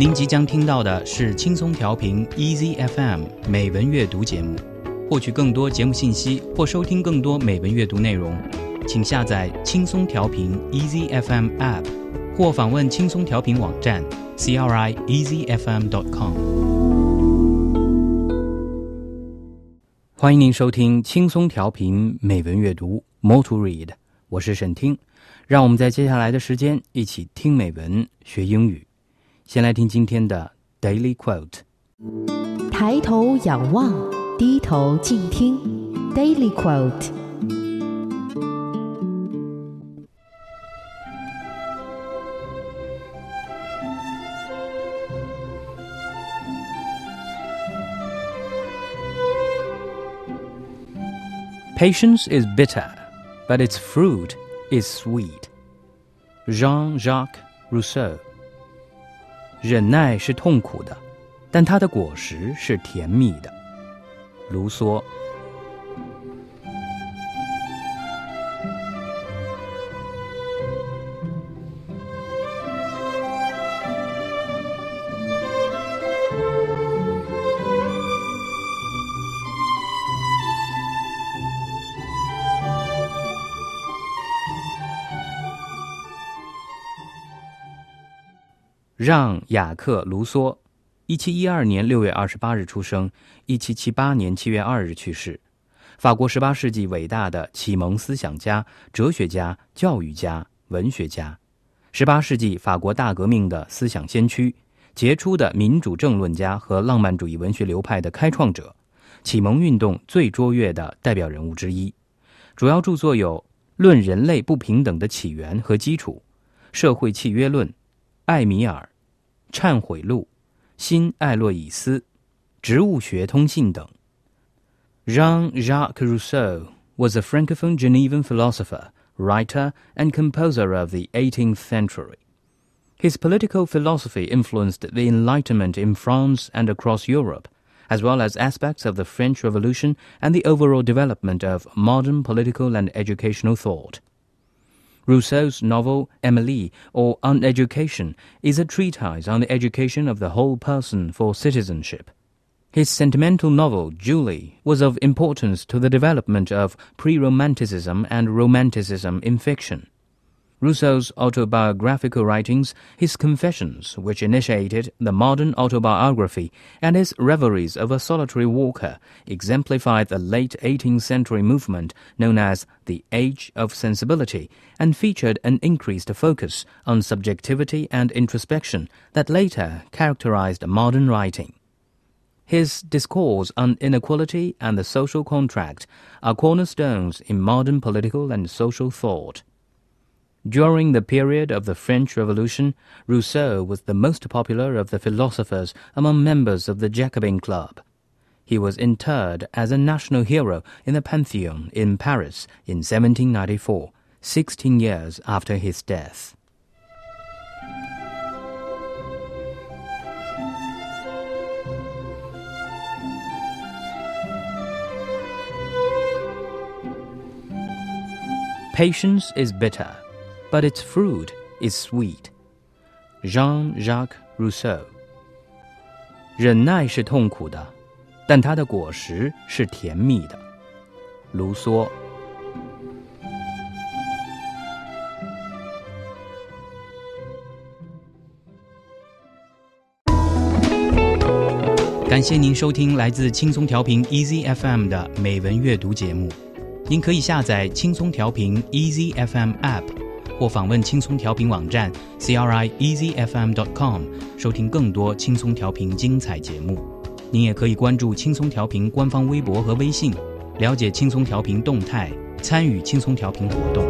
您即将听到的是轻松调频 Easy FM 美文阅读节目。获取更多节目信息或收听更多美文阅读内容，请下载轻松调频 Easy FM App，或访问轻松调频网站 crieasyfm.com。欢迎您收听轻松调频美文阅读 More to Read，我是沈听。让我们在接下来的时间一起听美文学英语。先来听今天的 Daily Quote：抬头仰望，低头静听。Daily Quote。 Patience is bitter, but its fruit is sweet. Jean-Jacques Rousseau。 忍耐是痛苦的，但它的果实是甜蜜的。卢梭。让·雅克·卢梭，一七一二年六月二十八日出生，一七七八年七月二日去世。法国十八世纪伟大的启蒙思想家、哲学家、教育家、文学家，十八世纪法国大革命的思想先驱，杰出的民主政论家和浪漫主义文学流派的开创者，启蒙运动最卓越的代表人物之一。主要著作有《论人类不平等的起源和基础》《社会契约论》。艾米尔《忏悔录》、新艾洛伊斯《植物学通信》等。Jean-Jacques Rousseau was a Francophone Genevan philosopher, writer, and composer of the 18th century. His political philosophy influenced the Enlightenment in France and across Europe, as well as aspects of the French Revolution and the overall development of modern political and educational thought. Rousseau's novel Emile, or On Education, is a treatise on the education of the whole person for citizenship. His sentimental novel Julie was of importance to the development of pre-romanticism and romanticism in fiction. Rousseau's autobiographical writings, his confessions, which initiated the modern autobiography, and his reveries of a solitary walker, exemplified the late 18th century movement known as the Age of Sensibility, and featured an increased focus on subjectivity and introspection that later characterized modern writing. His discourse on inequality and the social contract are cornerstones in modern political and social thought. During the period of the French Revolution, Rousseau was the most popular of the philosophers among members of the Jacobin Club. He was interred as a national hero in the Pantheon in Paris in 1794, 16 years after his death. Patience is bitter, but its fruit is sweet.' Jean-Jacques Rousseau。忍耐是痛苦的，但它的果实是甜蜜的。卢梭。感谢您收听来自轻松调频 Easy FM 的美文阅读节目。您可以下载轻松调频 Easy FM App，或访问轻松调频网站 c r i e z f m. dot com，收听更多轻松调频精彩节目。您也可以关注轻松调频官方微博和微信，了解轻松调频动态，参与轻松调频活动。